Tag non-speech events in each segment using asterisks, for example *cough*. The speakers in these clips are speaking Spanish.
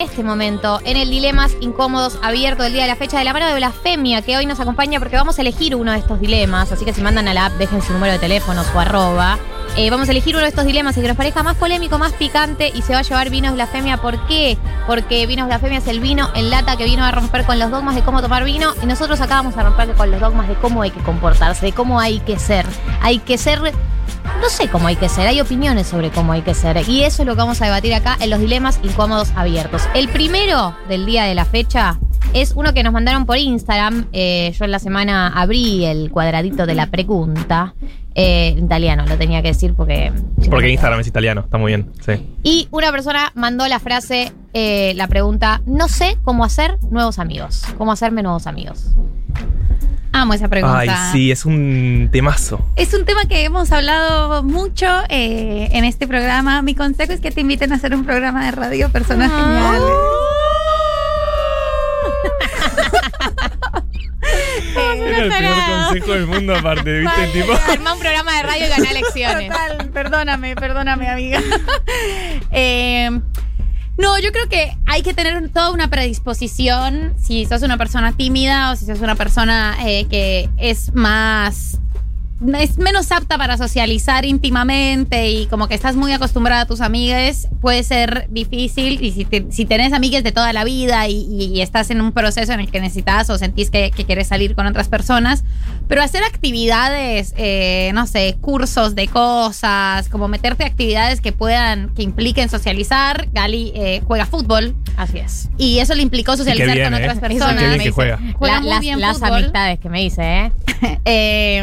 este momento en el Dilemas Incómodos abierto del día de la fecha de la mano de Blasfemia, que hoy nos acompaña porque vamos a elegir uno de estos dilemas. Así que si mandan a la app, dejen su número de teléfono, su arroba. Eh, vamos a elegir uno de estos dilemas y que nos parezca más polémico, más picante y se va a llevar Vinos Blasfemia. ¿Por qué? Porque Vinos Blasfemia es el vino en lata que vino a romper con los dogmas de cómo tomar vino y nosotros acá vamos a romper con los dogmas de cómo hay que comportarse, de cómo hay que ser. Hay que ser no sé cómo hay que ser, hay opiniones sobre cómo hay que ser. Y eso es lo que vamos a debatir acá en los dilemas incómodos abiertos. El primero del día de la fecha es uno que nos mandaron por Instagram. Eh, yo en la semana abrí el cuadradito de la pregunta. Eh, italiano, lo tenía que decir porque. Porque Instagram es italiano, está muy bien, sí. Y una persona mandó la frase, eh, la pregunta: No sé cómo hacer nuevos amigos. ¿Cómo hacerme nuevos amigos? Amo esa pregunta. Ay, sí, es un temazo. Es un tema que hemos hablado mucho eh, en este programa. Mi consejo es que te inviten a hacer un programa de radio, personas Ah. geniales. *laughs* Era el peor consejo del mundo aparte, ¿viste? Tipo... Armá un programa de radio y ganá elecciones. Total, perdóname, perdóname, amiga. *laughs* Eh, no, yo creo que hay que tener toda una predisposición. Si sos una persona tímida o si sos una persona eh, que es más. Es menos apta para socializar íntimamente y como que estás muy acostumbrada a tus amigues, puede ser difícil. Y si, te- si tenés amigues de toda la vida y, y- y estás en un proceso en el que necesitas o sentís que, que quieres salir con otras personas, pero hacer actividades, eh, no sé, cursos de cosas, como meterte a actividades que puedan, que impliquen socializar. Gali eh, juega fútbol Así es. y eso le implicó socializar bien, con ¿eh? otras Qué personas. bien me que dice. juega. Juega La- muy las bien las amistades que me dice, ¿eh? *laughs* Eh,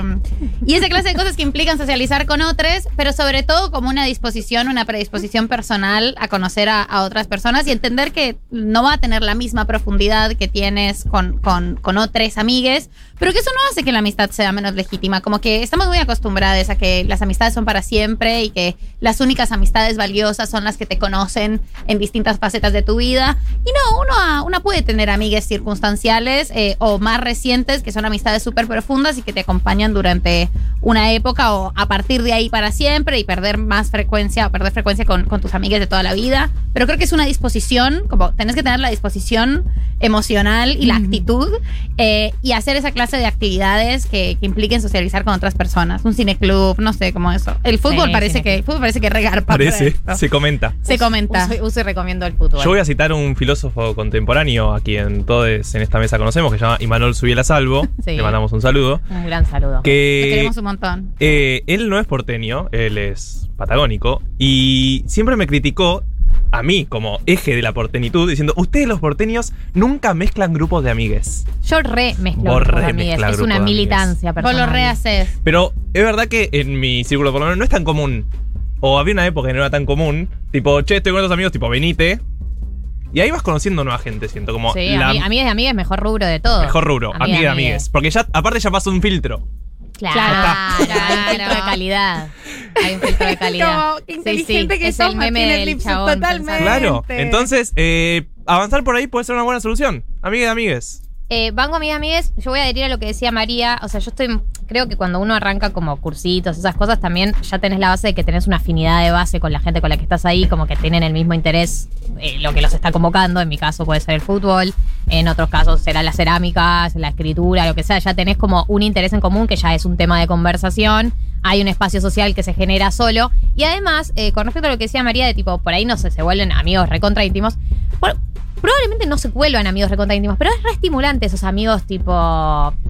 y esa clase de cosas que implican socializar con otros, pero sobre todo como una disposición, una predisposición personal a conocer a, otras personas y entender que no va a tener la misma profundidad que tienes con, con, con otros amigues, pero que eso no hace que la amistad sea menos legítima. Como que estamos muy acostumbrados a que las amistades son para siempre y que las únicas amistades valiosas son las que te conocen en distintas facetas de tu vida. Y no, uno, a- uno puede tener amigues circunstanciales eh, o más recientes que son amistades súper profundas y que te acompañan durante una época o a partir de ahí para siempre y perder más frecuencia o perder frecuencia con, con tus amigues de toda la vida. Pero creo que es una disposición, como tenés que tener la disposición emocional y la actitud eh, y hacer esa clase de actividades que, que impliquen socializar con otras personas. Un cineclub, no sé, como eso. El fútbol Sí, parece que el fútbol parece que regarpa para Parece, se comenta. Se comenta. Uso, uso y recomiendo el fútbol. Yo voy a citar un filósofo contemporáneo a quien todos en esta mesa conocemos, que se llama Imanol Subiela Salvo. *laughs* Sí. Le mandamos un saludo. Un gran saludo. Lo Que queremos un montón. eh, él no es porteño, él es patagónico. Y siempre me criticó a mí como eje de la portenitud, diciendo, ustedes los porteños nunca mezclan grupos de amigues. Yo re mezclo Vos grupos de amigues. mezcla Es grupos una de amigues. militancia Vos personal. lo rehaces. Pero es verdad que en mi círculo por lo menos no es tan común. O había una época que no era tan común. Tipo, che, estoy con otros amigos, tipo, venite. Y ahí vas conociendo nueva gente, siento. Como Sí, la ami- amigas de amigas, mejor rubro de todo. mejor rubro. Amigas Amiga de de amigues. Porque ya, aparte ya pasó un filtro. Claro, Claro. hay un filtro de calidad. Hay un filtro de *laughs* calidad. Como qué inteligente que es sos, el meme del chabón. totalmente. Claro. Entonces, eh, avanzar por ahí puede ser una buena solución. Amiga de amigues. Eh, Banco amigas amigues, yo voy a adherir a lo que decía María. O sea, yo estoy. Creo que cuando uno arranca como cursitos, esas cosas, también ya tenés la base de que tenés una afinidad de base con la gente con la que estás ahí, como que tienen el mismo interés, eh, lo que los está convocando. En mi caso puede ser el fútbol, en otros casos será las cerámicas, la escritura, lo que sea. Ya tenés como un interés en común que ya es un tema de conversación. Hay un espacio social que se genera solo. Y además, eh, con respecto a lo que decía María, de tipo, por ahí no sé, se vuelven amigos recontra íntimos. Probablemente no se vuelvan amigos recontra íntimos, pero es re estimulante esos amigos tipo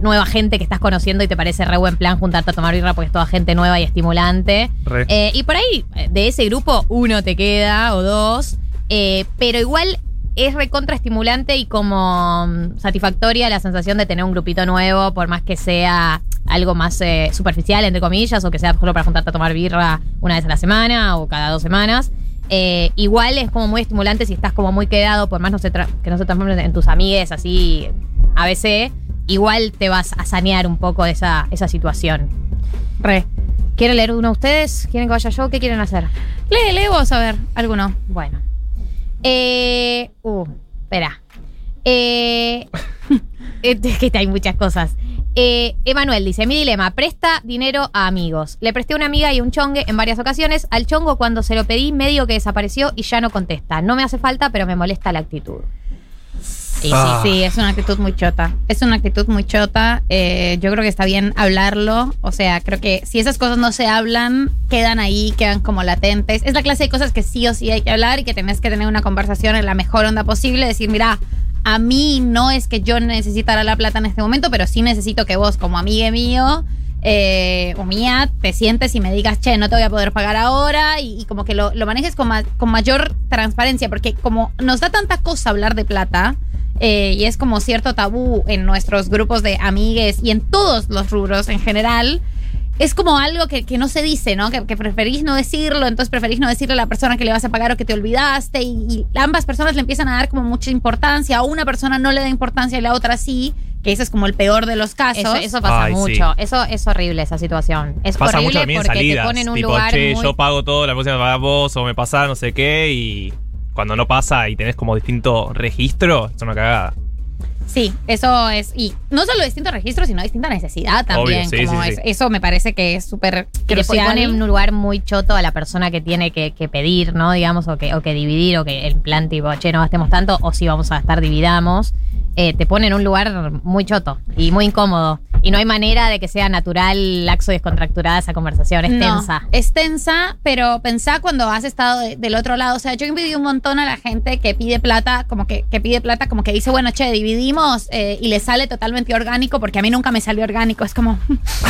nueva gente que estás conociendo y te parece re buen plan juntarte a tomar birra porque es toda gente nueva y estimulante. Eh, y por ahí, eh, de ese grupo, uno te queda o dos, eh, pero igual es recontra estimulante y como mm, satisfactoria la sensación de tener un grupito nuevo, por más que sea algo más eh, superficial, entre comillas, o que sea solo para juntarte a tomar birra una vez a la semana o cada dos semanas. Eh, igual es como muy estimulante si estás como muy quedado, por más no se que no se transformen en tus amigues así ABC, igual te vas a sanear un poco de esa, esa situación. Re. ¿Quieren leer uno ustedes? ¿Quieren que vaya yo? ¿Qué quieren hacer? Lee, lee vos, a ver, alguno. Bueno. Eh, uh, espera. Eh, *laughs* es que hay muchas cosas. Eh, Emanuel dice, mi dilema, presta dinero a amigos. Le presté a una amiga y un chongue en varias ocasiones. Al chongo cuando se lo pedí medio que desapareció y ya no contesta. No me hace falta, pero me molesta la actitud. Y Ah. sí, sí, es una actitud muy chota. Es una actitud muy chota. Eh, yo creo que está bien hablarlo. O sea, creo que si esas cosas no se hablan, quedan ahí, quedan como latentes. Es la clase de cosas que sí o sí hay que hablar y que tenés que tener una conversación en la mejor onda posible. Decir, mira, a mí no es que yo necesitara la plata en este momento, pero sí necesito que vos, como amiga mío, eh, o mía, te sientes y me digas, che, no te voy a poder pagar ahora, y, y como que lo, lo manejes con, ma- con mayor transparencia, porque como nos da tanta cosa hablar de plata, eh, y es como cierto tabú en nuestros grupos de amigues y en todos los rubros en general, es como algo que, que no se dice, ¿no? Que, que preferís no decirlo, entonces preferís no decirle a la persona que le vas a pagar o que te olvidaste, y, y ambas personas le empiezan a dar como mucha importancia, a una persona no le da importancia y la otra sí, que ese es como el peor de los casos. Eso, eso pasa Ay, sí. mucho. Eso es horrible, esa situación. Es Pasa horrible mucho también porque salidas. te ponen en un tipo, lugar che, muy... yo pago todo, la próxima pagas vos o me pasa no sé qué. Y cuando no pasa y tenés como distinto registro, es una cagada. Sí, eso es. Y no solo distintos registros, sino distinta necesidad también. Obvio, sí, como sí, es- sí. Eso me parece que es súper que le pone en un lugar muy choto a la persona que tiene que, que pedir, ¿no? Digamos, o que, o que dividir, o que en plan tipo, che, no gastemos tanto, o si vamos a gastar, dividamos. Eh, te pone en un lugar muy choto y muy incómodo. Y no hay manera de que sea natural, laxo y descontracturada esa conversación. Es No, tensa. es tensa, pero pensá cuando has estado de- del otro lado. O sea, yo envidio un montón a la gente que pide plata, como que, que pide plata, como que dice, bueno, che, dividimos eh, y le sale totalmente orgánico, porque a mí nunca me salió orgánico. Es como,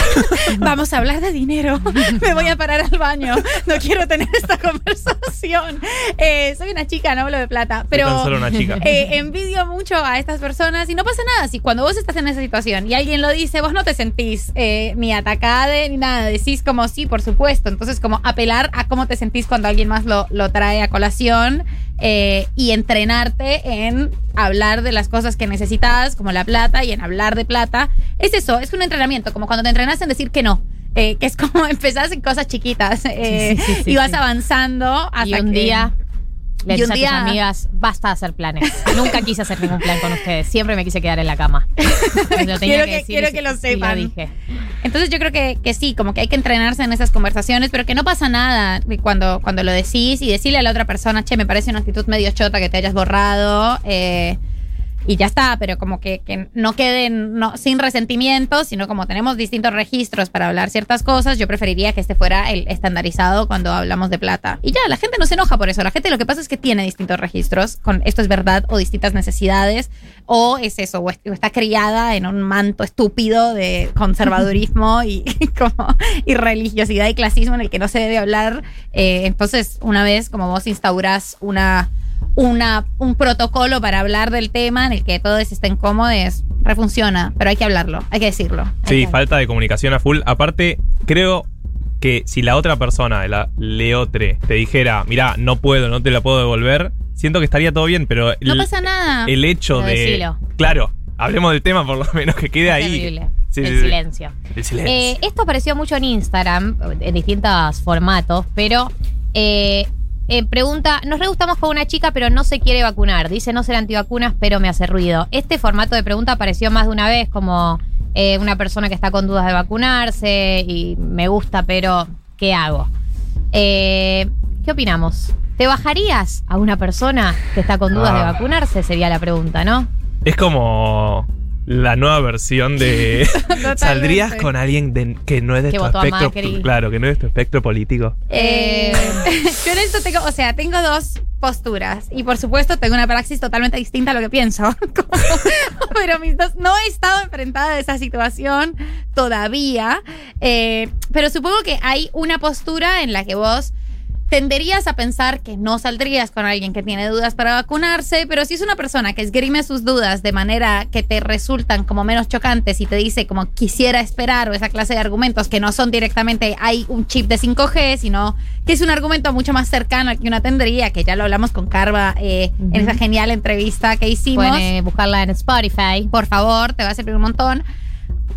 *laughs* vamos a hablar de dinero. *laughs* me voy a parar al baño. No quiero tener esta *laughs* conversación. Eh, soy una chica, no hablo de plata. Pero tan solo una chica. eh, envidio mucho a estas personas y no pasa nada. Si cuando vos estás en esa situación y alguien lo dice, vos no te sentís eh, ni atacada ni nada. Decís como sí, por supuesto. Entonces, como apelar a cómo te sentís cuando alguien más lo, lo trae a colación eh, y entrenarte en hablar de las cosas que necesitas, como la plata, y en hablar de plata. Es eso, es un entrenamiento, como cuando te entrenas en decir que no. eh, que es como *laughs* empezás en cosas chiquitas eh, Sí, sí, sí, y vas avanzando hasta y un que- día le y a tus amigas, basta de hacer planes. Nunca quise hacer ningún plan con ustedes. Siempre me quise quedar en la cama. Lo tenía *laughs* Quiero que- decir quiero y- que lo sepan. dije. Entonces yo creo que, que sí, como que hay que entrenarse en esas conversaciones, pero que no pasa nada cuando, cuando lo decís y decirle a la otra persona, che, me parece una actitud medio chota que te hayas borrado. eh, y ya está, pero como que, no queden no, sin resentimiento, sino como tenemos distintos registros para hablar ciertas cosas, yo preferiría que este fuera el estandarizado cuando hablamos de plata. Y ya, la gente no se enoja por eso. La gente lo que pasa es que tiene distintos registros con esto es verdad o distintas necesidades, o es eso, o, es- está criada en un manto estúpido de conservadurismo *laughs* y, como, y religiosidad y clasismo en el que no se debe hablar. Eh, entonces, una vez como vos instaurás una una, un protocolo para hablar del tema en el que todos estén cómodos, refunciona, pero hay que hablarlo, hay que decirlo. Hay Sí, que- falta de comunicación a full. Aparte, creo que si la otra persona, la leotre, te dijera, mira, no puedo, no te la puedo devolver, siento que estaría todo bien, pero No el, pasa nada. el hecho Pero de. decilo. Claro, hablemos del tema por lo menos que quede Es ahí. terrible. Sí, el sí. silencio. El silencio. Eh, esto apareció mucho en Instagram, en distintos formatos, pero eh, eh, pregunta, nos re gustamos con una chica, pero no se quiere vacunar. Dice no ser antivacunas, pero me hace ruido. Este formato de pregunta apareció más de una vez, como eh, una persona que está con dudas de vacunarse y me gusta, pero ¿qué hago? Eh, ¿Qué opinamos? ¿Te bajarías a una persona que está con dudas de Ah. vacunarse? Sería la pregunta, ¿no? Es como la nueva versión de. *laughs* ¿Saldrías con alguien de- que no es de Que tu espectro? Claro, que no es de tu espectro político. Eh, *laughs* yo en esto tengo, o sea, tengo dos posturas y por supuesto tengo una praxis totalmente distinta a lo que pienso. *laughs* Como- pero mis dos, no he estado enfrentada a esa situación todavía, eh, pero supongo que hay una postura en la que vos tenderías a pensar que no saldrías con alguien que tiene dudas para vacunarse, pero si es una persona que esgrime sus dudas de manera que te resultan como menos chocantes y te dice como quisiera esperar o esa clase de argumentos que no son directamente hay un chip de 5G, sino que es un argumento mucho más cercano al que una tendría, que ya lo hablamos con Carva eh, en esa genial entrevista que hicimos. Pueden eh, buscarla en Spotify. Por favor, te va a servir un montón.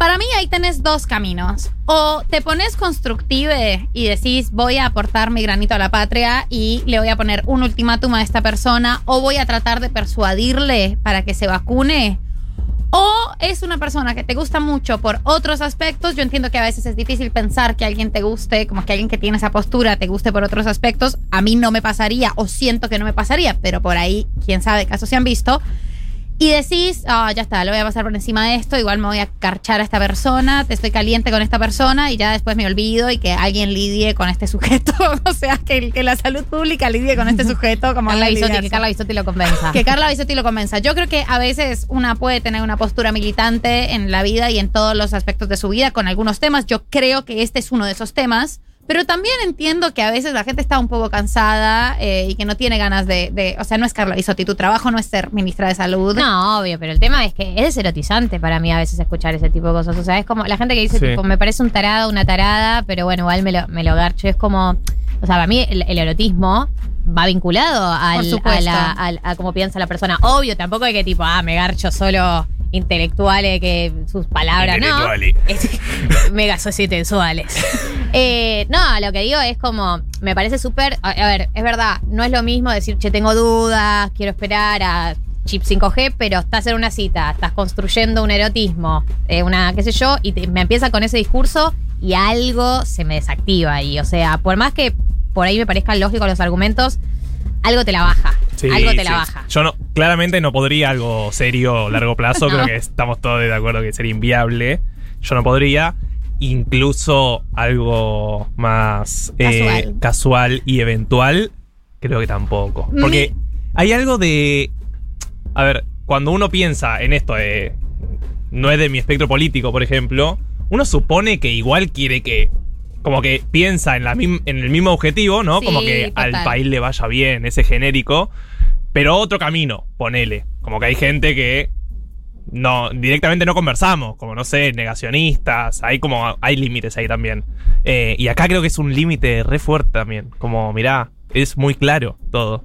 Para mí ahí tenés dos caminos. O te pones constructive y decís voy a aportar mi granito a la patria y le voy a poner un ultimátum a esta persona o voy a tratar de persuadirle para que se vacune. O es una persona que te gusta mucho por otros aspectos. Yo entiendo que a veces es difícil pensar que alguien te guste, como que alguien que tiene esa postura te guste por otros aspectos. A mí no me pasaría o siento que no me pasaría, pero por ahí, quién sabe, casos se han visto. Y decís, ah, ya está, lo voy a pasar por encima de esto, igual me voy a carchar a esta persona, te estoy caliente con esta persona y ya después me olvido y que alguien lidie con este sujeto. *laughs* o sea, que, que la salud pública lidie con este sujeto como Carla Bisotti, que. Carla Bisotti lo convenza. Que Carla Bisotti lo convenza. Yo creo que a veces una puede tener una postura militante en la vida y en todos los aspectos de su vida con algunos temas. Yo creo que este es uno de esos temas. Pero también entiendo que a veces la gente está un poco cansada eh, y que no tiene ganas de, de- O sea, no es Carla Bisotti, tu trabajo no es ser ministra de salud. No, obvio, pero el tema es que es erotizante para mí a veces escuchar ese tipo de cosas. O sea, es como la gente que dice, Sí. tipo, me parece un tarado, una tarada, pero bueno, igual me lo, me lo garcho. Es como, o sea, para mí el, el erotismo va vinculado al, a, la- al- a cómo piensa la persona. Obvio, tampoco hay que tipo, ah, me garcho solo intelectuales que sus palabras, ¿no? Es- *laughs* mega sociotensuales. Eh, no, lo que digo es como, me parece súper, a, a ver, es verdad, no es lo mismo decir, che, tengo dudas, quiero esperar a chip 5G, pero estás en una cita, estás construyendo un erotismo, eh, una, qué sé yo, y te- me empieza con ese discurso y algo se me desactiva ahí. O sea, por más que por ahí me parezcan lógicos los argumentos, algo te la baja. Sí, algo te sí. la baja. Yo no, claramente no podría algo serio largo plazo. *laughs* No. Creo que estamos todos de acuerdo que sería inviable. Yo no podría. Incluso algo más eh, Casual. casual y eventual, creo que tampoco. Porque hay algo de. A ver, cuando uno piensa en esto de. No es de mi espectro político, por ejemplo. Uno supone que igual quiere que. Como que piensa en, la en el mismo objetivo, ¿no? Sí, como que al país le vaya bien, ese genérico. Pero otro camino, ponele. Como que hay gente que no directamente no conversamos, como no sé, negacionistas, hay como hay límites ahí también. Eh, y acá creo que es un límite re fuerte también, como mirá, es muy claro todo.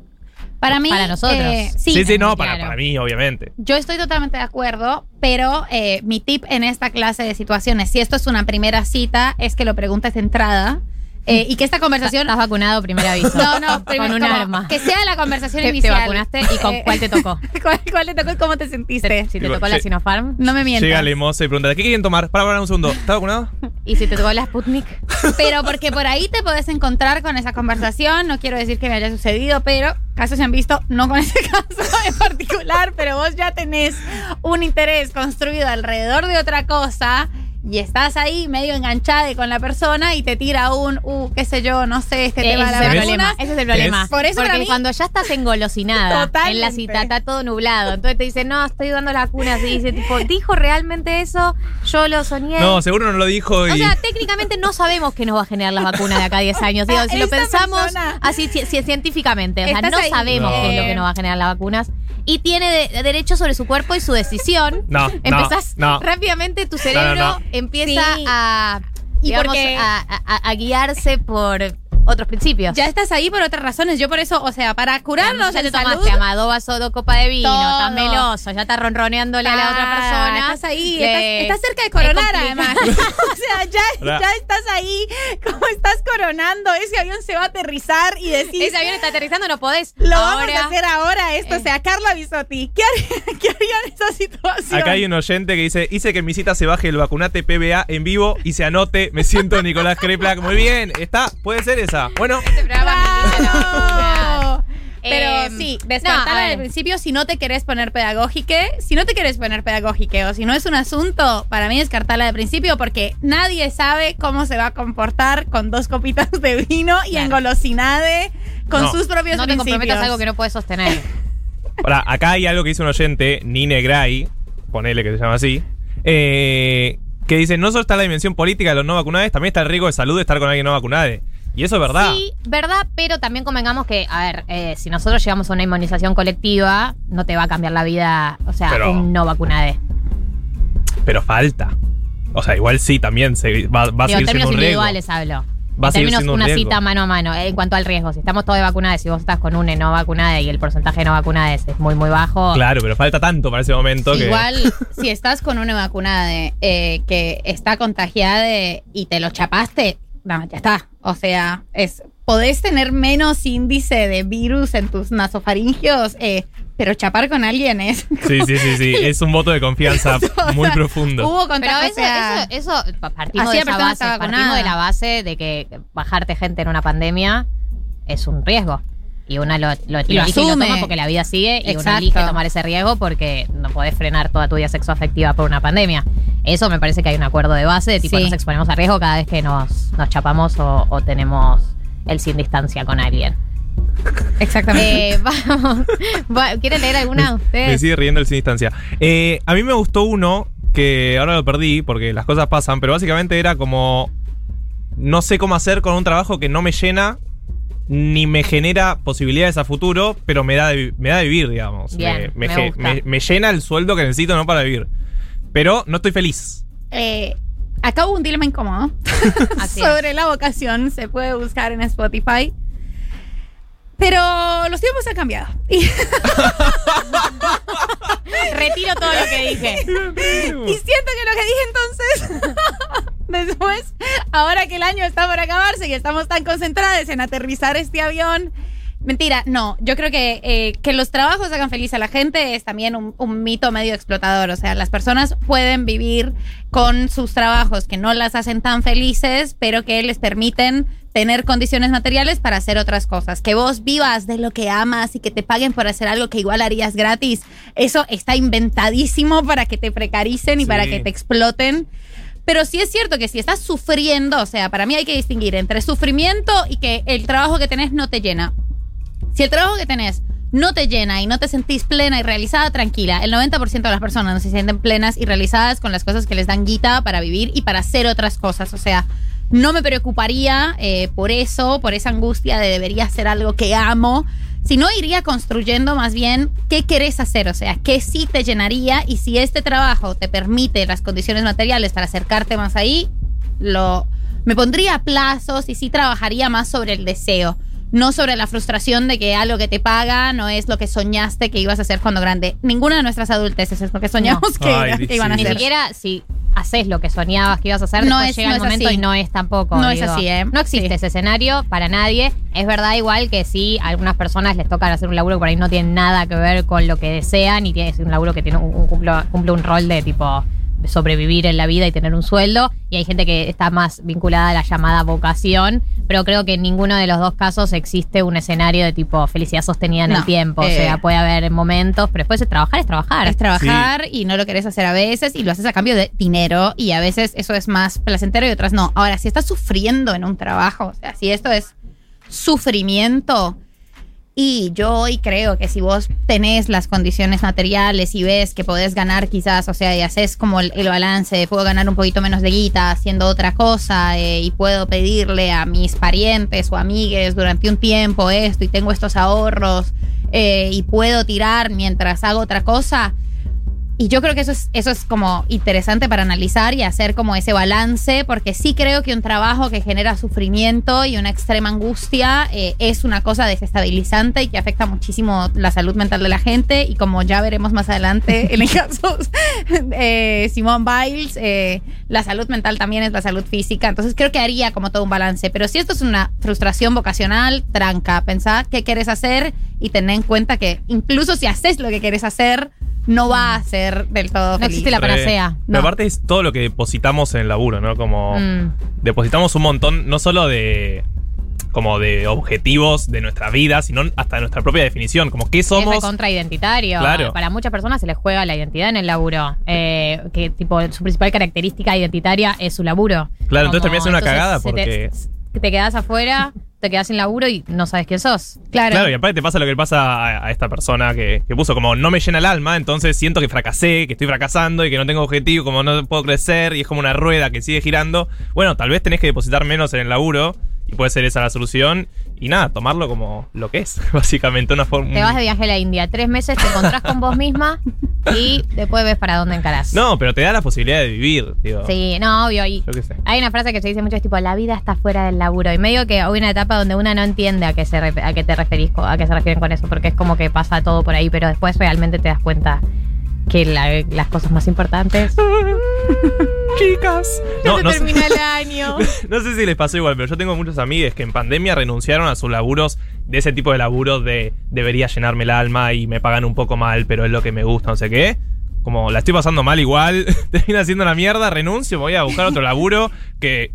Para mí. Para nosotros. eh, sí, Sí, no, para, claro. para mí, obviamente. Yo estoy totalmente de acuerdo, pero eh, mi tip en esta clase de situaciones, si esto es una primera cita, es que lo preguntes de entrada eh, y que esta conversación... ¿Estás vacunado? Primer aviso. No, no, primero, con un como arma. Que sea la conversación ¿Te, te inicial. vacunaste y con Eh, cuál te tocó? *laughs* ¿Cuál, cuál te tocó y cómo te sentiste? Si te tocó la. Sinopharm No me mientas. Llega Lemosa y pregunta, ¿qué quieren tomar? Para, para un segundo. ¿Está vacunado? y si te tocó la Sputnik. *laughs* Pero porque por ahí te podés encontrar con esa conversación. No quiero decir que me haya sucedido, pero casos se han visto, no con ese *laughs* caso en particular, pero vos ya tenés un interés construido alrededor de otra cosa y estás ahí medio enganchada con la persona y te tira un, uh, qué sé yo, no sé, este tema de es problema. Ese es el problema. Por eso Porque para mí- cuando ya estás engolosinada Totalmente. en la cita, está todo nublado. Entonces te dicen, no, estoy dando la vacuna. Y dice, tipo, ¿dijo realmente eso? Yo lo soñé. No, seguro no lo dijo y... O sea, técnicamente no sabemos qué nos va a generar las vacunas de acá a 10 *laughs* años. Digo, si lo pensamos persona- así ci- ci- científicamente, o sea, no ahí. sabemos No. qué es lo que nos va a generar las vacunas. Y tiene de- derecho sobre su cuerpo y su decisión. No, no, Empezás no. rápidamente, tu cerebro No, no, no. Empieza Sí. a, Y digamos, porque- a, a- a guiarse por otros principios. Ya estás ahí por otras razones. Yo por eso, o sea, para curarnos ya te tomaste ama, dos vasos, dos copas de vino, Todo. tan meloso, ya estás ronroneándole a la otra Ah, persona. Estás ahí, estás, estás cerca de coronar además. *laughs* o sea, ya, *laughs* ya estás ahí, como estás coronando, ese avión se va a aterrizar y decís, Ese avión está aterrizando, no podés. lo Ahora, vamos a hacer ahora esto. Eh. O sea, Carla Bisotti, ¿qué haría, *laughs* qué haría en esa situación? Acá hay un oyente que dice, hice que en mi cita se baje el vacunate PBA en vivo y se anote, me siento Nicolás Kreplak. Muy bien, está, puede ser esa. Bueno, Este. Pero Eh, sí, no, descartar a al ver. principio si no te querés poner pedagógique, si no te querés poner pedagógique o si no es un asunto, para mí descartarla de principio porque nadie sabe cómo se va a comportar con dos copitas de vino y Claro. engolosinade con No. sus propios No te principios. comprometas a algo que no puedes sostener. Ahora, acá hay algo que dice un oyente, Nine Gray, ponele que se llama así, eh, que dice, no solo está la dimensión política de los no vacunados, también está el riesgo de salud de estar con alguien no vacunado. Y eso es verdad. Sí, verdad, pero también convengamos que, a ver, eh, si nosotros llegamos a una inmunización colectiva, no te va a cambiar la vida, o sea, Pero- un no vacunade. Pero falta. O sea, igual sí, también se, va, va a Digo, en seguir siendo términos un riesgo. individuales hablo. Va a en seguir términos siendo un una cita mano a mano, eh, en cuanto al riesgo. Si estamos todos vacunados, si vos estás con una no vacunada y el porcentaje de no vacunadas es muy, muy bajo. Claro, pero falta tanto para ese momento que... Igual, *laughs* si estás con una vacunada de, eh, que está contagiada y te lo chapaste, no, ya está. O sea, es podés tener menos índice de virus en tus nasofaringios, eh, pero chapar con alguien es. Sí, sí, sí, sí. *laughs* Es un voto de confianza *laughs* muy profundo. Hubo Pero contacto, eso, o sea, eso, eso, pa- partimos de esa base, partimos de la base de que bajarte gente en una pandemia es un riesgo. Y uno lo, lo, Y lo elige y lo asume. toma porque la vida sigue y uno Exacto. elige tomar ese riesgo porque no podés frenar toda tu vida sexoafectiva por una pandemia. Eso me parece que hay un acuerdo de base de tipo Sí. nos exponemos a riesgo cada vez que nos, nos chapamos o, o tenemos el sin distancia con alguien. exactamente. Eh, *laughs* vamos. Va- ¿Quieren leer alguna de Me ustedes? sigue riendo el sin distancia. Eh, a mí me gustó uno que ahora lo perdí porque las cosas pasan, pero básicamente era como. No sé cómo hacer con un trabajo que no me llena ni me genera posibilidades a futuro, pero me da de, me da de vivir, digamos. Bien, me, me me- me llena el sueldo que necesito no para vivir. Pero no estoy feliz. Eh, acá hubo un dilema incómodo *laughs* sobre la vocación. Se puede buscar en Spotify. Pero los tiempos han cambiado. *laughs* Retiro todo lo que dije. *laughs* y siento que lo que dije entonces, después, ahora que el año está por acabarse y estamos tan concentrados en aterrizar este avión. Mentira, no. Yo creo que eh, que los trabajos hagan feliz a la gente es también un, un mito medio explotador. O sea, las personas pueden vivir con sus trabajos que no las hacen tan felices, pero que les permiten tener condiciones materiales para hacer otras cosas. Que vos vivas de lo que amas y que te paguen por hacer algo que igual harías gratis. Eso está inventadísimo para que te precaricen y Sí. para que te exploten. Pero sí es cierto que si estás sufriendo, o sea, para mí hay que distinguir entre sufrimiento y que el trabajo que tenés no te llena. Si el trabajo que tenés no te llena y no te sentís plena y realizada, tranquila. El 90% de las personas no se sienten plenas y realizadas con las cosas que les dan guita para vivir y para hacer otras cosas. O sea, no me preocuparía eh, por eso, por esa angustia de debería hacer algo que amo, sino iría construyendo más bien qué querés hacer, o sea, qué sí te llenaría y si este trabajo te permite las condiciones materiales para acercarte más ahí, lo me pondría a plazos y sí trabajaría más sobre el deseo, no sobre la frustración de que algo que te paga no es lo que soñaste que ibas a hacer cuando grande. Ninguna de nuestras adulteces es lo que soñamos que, Ay, que iban a sí. Ni hacer. siquiera si haces lo que soñabas que ibas a hacer, No es- llega no el es momento así. y no es tampoco. No es así, ¿eh? No existe Sí. ese escenario para nadie. Es verdad igual que sí, a algunas personas les toca hacer un laburo que por ahí no tiene nada que ver con lo que desean y tiene un laburo que tiene un, un- cumple, cumple un rol de tipo sobrevivir en la vida y tener un sueldo y hay gente que está más vinculada a la llamada vocación pero creo que en ninguno de los dos casos existe un escenario de tipo felicidad sostenida en No, el tiempo o eh. sea puede haber momentos pero después de trabajar es trabajar Es trabajar y no lo querés hacer a veces y lo haces a cambio de dinero y a veces eso es más placentero y otras no. Ahora, si estás sufriendo en un trabajo, o sea, si esto es sufrimiento y yo hoy creo que si vos tenés las condiciones materiales y ves que podés ganar quizás, o sea, y haces como el, balance, puedo ganar un poquito menos de guita haciendo otra cosa eh, y puedo pedirle a mis parientes o amigues durante un tiempo esto y tengo estos ahorros eh, y puedo tirar mientras hago otra cosa. Y yo creo que eso es, eso es como interesante para analizar y hacer como ese balance, porque sí creo que un trabajo que genera sufrimiento y una extrema angustia eh, es una cosa desestabilizante y que afecta muchísimo la salud mental de la gente. Y como ya veremos más adelante *laughs* en el caso de *laughs* Simone Biles, eh, la salud mental también es la salud física. Entonces creo que haría como todo un balance. Pero si esto es una frustración vocacional, tranca. Pensá qué quieres hacer y tener en cuenta que incluso si haces lo que quieres hacer, no va a ser del todo No feliz. existe la panacea. Pero No. aparte es todo lo que depositamos en el laburo, ¿no? Como Mm. depositamos un montón, no solo de como de objetivos de nuestra vida, sino hasta de nuestra propia definición, como qué Es somos. contra identitario. Claro. Para muchas personas se les juega la identidad en el laburo. Eh, que tipo su principal característica identitaria es su laburo. Claro, entonces termina siendo una cagada se te- porque- te, quedas afuera, te quedas sin laburo y no sabes quién sos. Claro. Claro, y aparte te pasa lo que le pasa a, a esta persona que, que puso como no me llena el alma, entonces siento que fracasé, que estoy fracasando y que no tengo objetivo, como no puedo crecer y es como una rueda que sigue girando. Bueno, tal vez tenés que depositar menos en el laburo y puede ser esa la solución y nada, tomarlo como lo que es, *laughs* básicamente una forma... Te vas de viaje a la India tres meses, te encontrás con vos misma *laughs* y después ves para dónde encarás. No, pero te da la posibilidad de vivir, digo. Sí, no, obvio. Y Yo qué sé. hay una frase que se dice mucho, es tipo, la vida está fuera del laburo. Y medio que hay una etapa donde una no entiende a qué, se a qué te referís, a qué se refieren con eso, porque es como que pasa todo por ahí, pero después realmente te das cuenta que la- las cosas más importantes *laughs* Chicas. No, se no sé- termina el *laughs* año. No sé si les pasó igual, pero yo tengo muchos amigos que en pandemia renunciaron a sus laburos de ese tipo de laburos de debería llenarme el alma y me pagan un poco mal, pero es lo que me gusta, no sé qué. Como la estoy pasando mal igual, *laughs* termina haciendo una mierda, renuncio, voy a buscar otro laburo que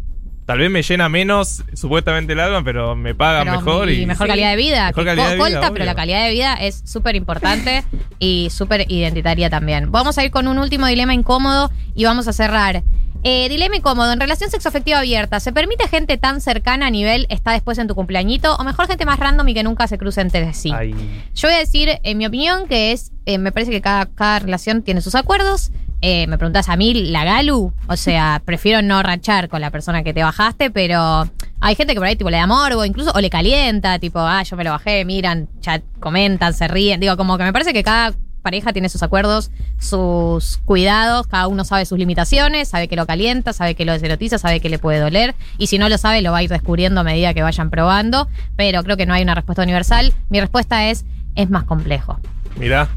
tal vez me llena menos supuestamente el alma, pero me paga Pero mejor y y mejor Sí. calidad de vida. Mejor calidad de vida, colta, pero la calidad de vida es súper importante y súper identitaria también. Vamos a ir con un último dilema incómodo y vamos a cerrar. Eh, dilema incómodo. En relación sexoafectiva abierta, ¿se permite gente tan cercana a nivel está después en tu cumpleañito? O mejor gente más random y que nunca se cruce entre sí. Ay. Yo voy a decir, en mi opinión, que es, eh, me parece que cada, cada relación tiene sus acuerdos. Eh, me preguntas a mí, la Galu, o sea, prefiero no rachar con la persona que te bajaste, pero hay gente que por ahí tipo le da morbo, incluso, o le calienta, tipo, ah, yo me lo bajé, miran, chat, comentan, se ríen. Digo, como que me parece que cada pareja tiene sus acuerdos, sus cuidados, cada uno sabe sus limitaciones, sabe que lo calienta, sabe que lo deserotiza, sabe que le puede doler, y si no lo sabe, lo va a ir descubriendo a medida que vayan probando, pero creo que no hay una respuesta universal. Mi respuesta es, es más complejo. Mirá,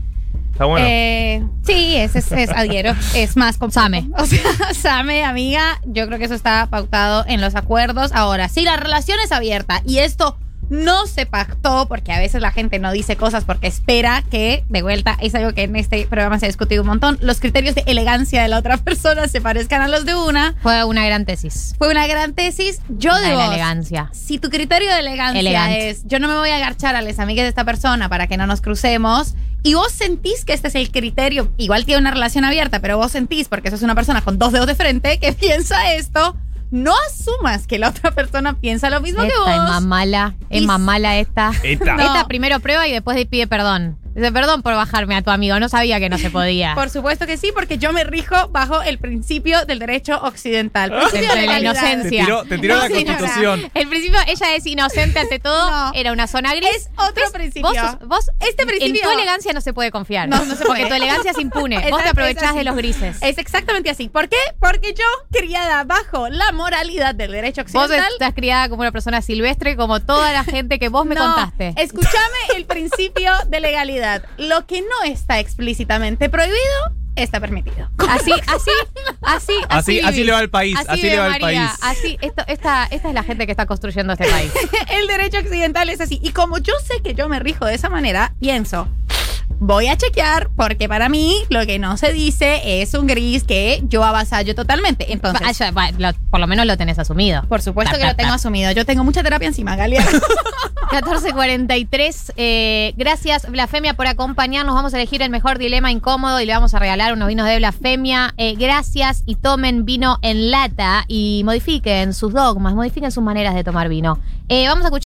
está bueno. Eh, sí, es, es, es. Es más complejo. Same. *laughs* O sea, Same, amiga, yo creo que eso está pautado en los acuerdos. Ahora, si la relación es abierta y esto no se pactó, porque a veces la gente no dice cosas porque espera que, de vuelta, es algo que en este programa se ha discutido un montón, los criterios de elegancia de la otra *laughs* persona se parezcan a los de una. Fue una gran tesis. Fue una gran tesis. Yo de la elegancia. si tu criterio de elegancia Elegante. es yo no me voy a agarchar a las amigas de esta persona para que no nos crucemos y vos sentís que este es el criterio, igual tiene una relación abierta, pero vos sentís porque sos una persona con dos dedos de frente que *laughs* piensa esto, no asumas que la otra persona piensa lo mismo que Esta vos. es más mala, es Y- más mala esta. Esta. No. Esta primero prueba y después pide perdón. Dice, perdón por bajarme a tu amigo, no sabía que no se podía. *laughs* Por supuesto que sí, porque yo me rijo bajo el principio del derecho occidental. Principio De la inocencia. Te tiró, te tiró No, la señora. constitución. El principio, ella es inocente ante todo, No. era una zona gris. Es otro ¿Ves? principio. Vos, Este principio- En tu elegancia no se puede confiar. No, no se Porque puede. tu elegancia es impune. *laughs* vos te aprovechás de los grises. Es exactamente así. ¿Por qué? Porque yo, criada bajo la moralidad del derecho vos occidental. estás criada como una persona silvestre, como toda la gente que vos me no, contaste. Escúchame el principio de legalidad. Lo que no está explícitamente prohibido está permitido. *laughs* Así, así, así, Así- así le va al país, así le va al país. Así, esto, esta, esta es la gente que está construyendo este país. *laughs* el derecho occidental es así. Y como yo sé que yo me rijo de esa manera, pienso. Voy a chequear porque para mí lo que no se dice es un gris que yo avasallo totalmente. Entonces, ya, va, lo- por lo menos lo tenés asumido. por supuesto Ta, que ta, lo tengo ta. asumido. Yo tengo mucha terapia encima, Galia. *laughs* 1443. eh, gracias, Blasfemia, por acompañarnos. Vamos a elegir el mejor dilema incómodo y le vamos a regalar unos vinos de Blasfemia. Eh, gracias y tomen vino en lata y modifiquen sus dogmas, modifiquen sus maneras de tomar vino. Eh, vamos a escuchar.